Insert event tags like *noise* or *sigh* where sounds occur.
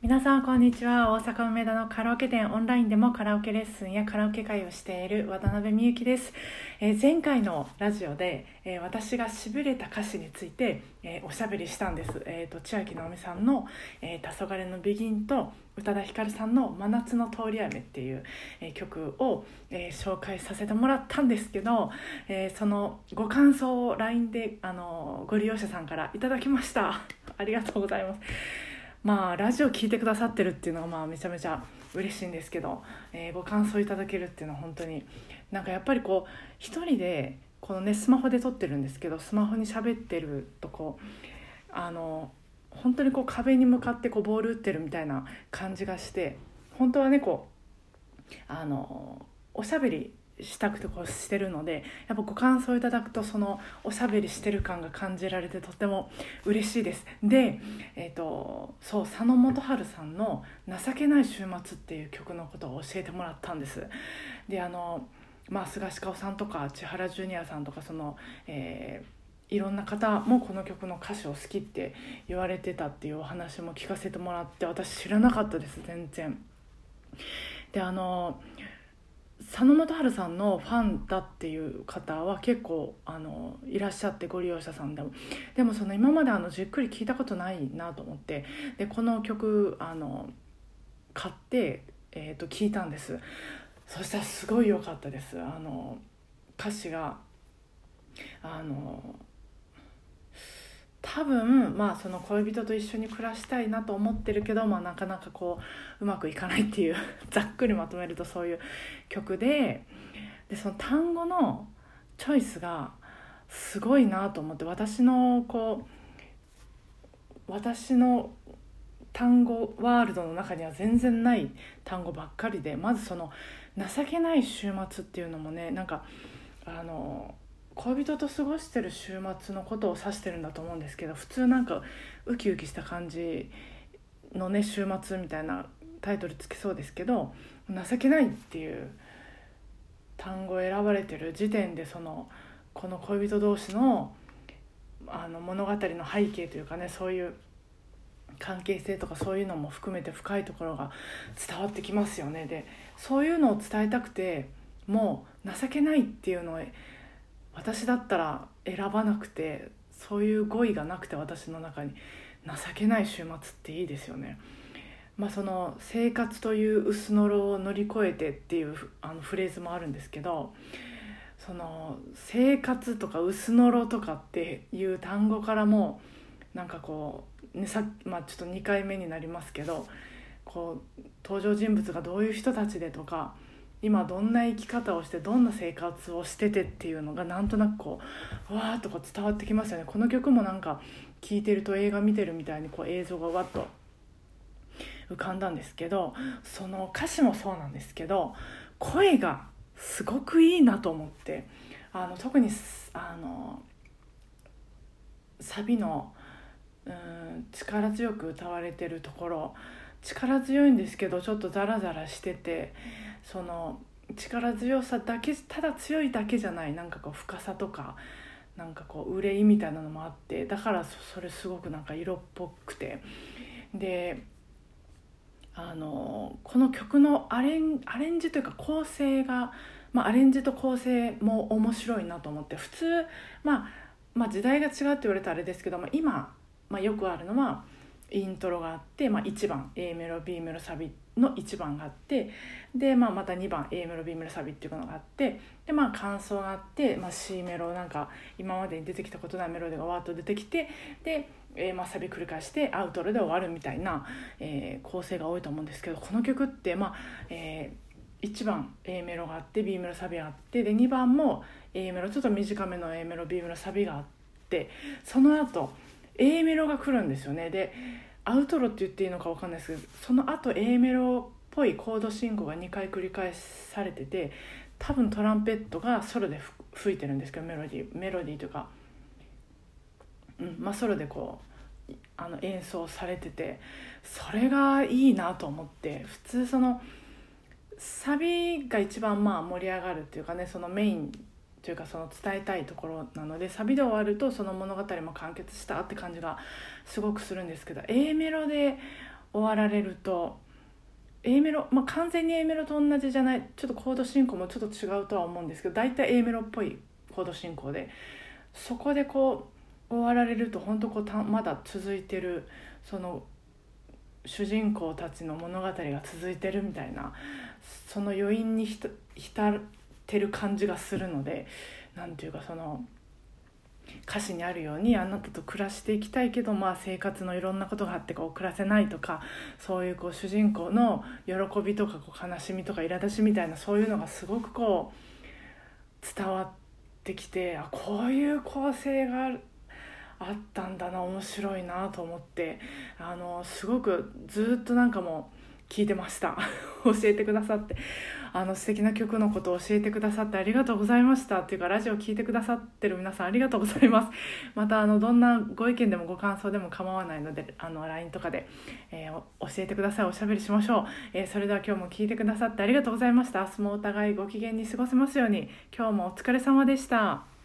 皆さんこんにちは。大阪梅田のカラオケ店オンラインでもカラオケレッスンやカラオケ会をしている渡辺美幸です、えー、前回のラジオで、えー、私がしびれた歌詞について、えー、おしゃべりしたんです、えーと、千秋直美さんの「えー、黄昏のビギン」と宇多田ヒカルさんの「真夏の通り雨」っていう、えー、曲を、えー、紹介させてもらったんですけど、えー、そのご感想を LINE であのご利用者さんからいただきました。ありがとうございます。まあラジオ聞いてくださってるっていうのがまあめちゃめちゃ嬉しいんですけど、えー、ご感想いただけるっていうのは本当になんかやっぱりこう一人でこのねスマホで撮ってるんですけどスマホに喋ってるとこうあの本当にこう壁に向かってこうボール打ってるみたいな感じがして本当はねこうあのおしゃべりしたくてこうしてるのでやっぱご感想いただくとそのおしゃべりしてる感が感じられてとっても嬉しいです。で、えーと、そう佐野元春さんの「情けない週末」っていう曲のことを教えてもらったんです。であのまあ菅氏顔さんとか千原ジュニアさんとかその、えー、いろんな方もこの曲の歌詞を好きって言われてたっていうお話も聞かせてもらって私知らなかったです全然。であの佐野元春さんのファンだっていう方は結構あのいらっしゃってご利用者さんでも。でもその今まであのじっくり聞いたことないなと思って。でこの曲あの買って、えー、と聞いたんです。そしたらすごい良かったです。あの歌詞があの多分まあその恋人と一緒に暮らしたいなと思ってるけど、まあ、なかなかこううまくいかないっていう *laughs* ざっくりまとめるとそういう曲ででその単語のチョイスがすごいなと思って私のこう私の単語ワールドの中には全然ない単語ばっかりでまずその「情けない週末」っていうのもねなんかあの恋人と過ごしてる週末のことを指してるんだと思うんですけど普通なんかウキウキした感じのね週末みたいなタイトルつきそうですけど「情けない」っていう単語を選ばれてる時点でそのこの恋人同士のあの物語の背景というかねそういう関係性とかそういうのも含めて深いところが伝わってきますよね。でそういうのを伝えたくてもう情けないっていうのを私だったら選ばなくてそういう語彙がなくて私の中に情けない週末っていいですよね。まあ、その生活という薄のろを乗り越えてっていうあのフレーズもあるんですけどその生活とか薄のろとかっていう単語からもなんかこう、ねさまあ、ちょっと2回目になりますけどこう登場人物がどういう人たちでとか今どんな生き方をしてどんな生活をしててっていうのがなんとなくこうわーっとこう伝わってきますよね。この曲もなんか聴いてると映画見てるみたいにこう映像がわっと浮かんだんですけどその歌詞もそうなんですけど声がすごくいいなと思ってあの特にあのサビのうん力強く歌われてるところ力強いんですけどちょっとザラザラしててその力強さだけただ強いだけじゃないなんかこう深さとかなんかこう憂いみたいなのもあってだからそれすごくなんか色っぽくて。であのこの曲のアレンアレンジというか構成が、まあ、アレンジと構成も面白いなと思って普通、まあ、まあ時代が違うって言われたらあれですけど、まあ、今、まあ、よくあるのはイントロがあって、まあ、1番 A メロ B メロサビの1番があってで、まあ、また2番 A メロ B メロサビっていうのがあってで、まあ、感想があって、まあ、C メロなんか今までに出てきたことないメロディがわっと出てきてで、えー、まあサビ繰り返してアウトロで終わるみたいな、えー、構成が多いと思うんですけどこの曲って、まあえー、1番 A メロがあって B メロサビがあってで2番も A メロちょっと短めの A メロ B メロサビがあってその後 A メロが来るんですよね。でアウトロって言っていいのか分かんないですけどその後 A メロっぽいコード進行が2回繰り返されてて多分トランペットがソロで吹いてるんですけどメロディーメロディーというか、うんまあ、ソロでこうあの演奏されててそれがいいなと思って普通そのサビが一番まあ盛り上がるっていうかねそのメインというかその伝えたいところなのでサビで終わるとその物語も完結したって感じがすごくするんですけど A メロで終わられると A メロ、まあ、完全に A メロと同じじゃないちょっとコード進行もちょっと違うとは思うんですけど大体 A メロっぽいコード進行でそこでこう終わられると本当こうたまだ続いてるその主人公たちの物語が続いてるみたいなその余韻に浸てる感じがするので何ていうかその歌詞にあるようにあなたと暮らしていきたいけど、まあ、生活のいろんなことがあってこう暮らせないとかそういうこう主人公の喜びとかこう悲しみとか苛立ちみたいなそういうのがすごくこう伝わってきてあこういう構成があったんだな面白いなと思ってあのすごくずっとなんかもう聞いてました。*laughs* 教えてくださって。あの素敵な曲のことを教えてくださってありがとうございました。っていうかラジオ聴いてくださってる皆さんありがとうございます。*laughs* またあのどんなご意見でもご感想でも構わないのであの LINE とかで、えー、教えてください。おしゃべりしましょう、えー、それでは今日も聞いてくださってありがとうございました。明日もお互いご機嫌に過ごせますように。今日もお疲れ様でした。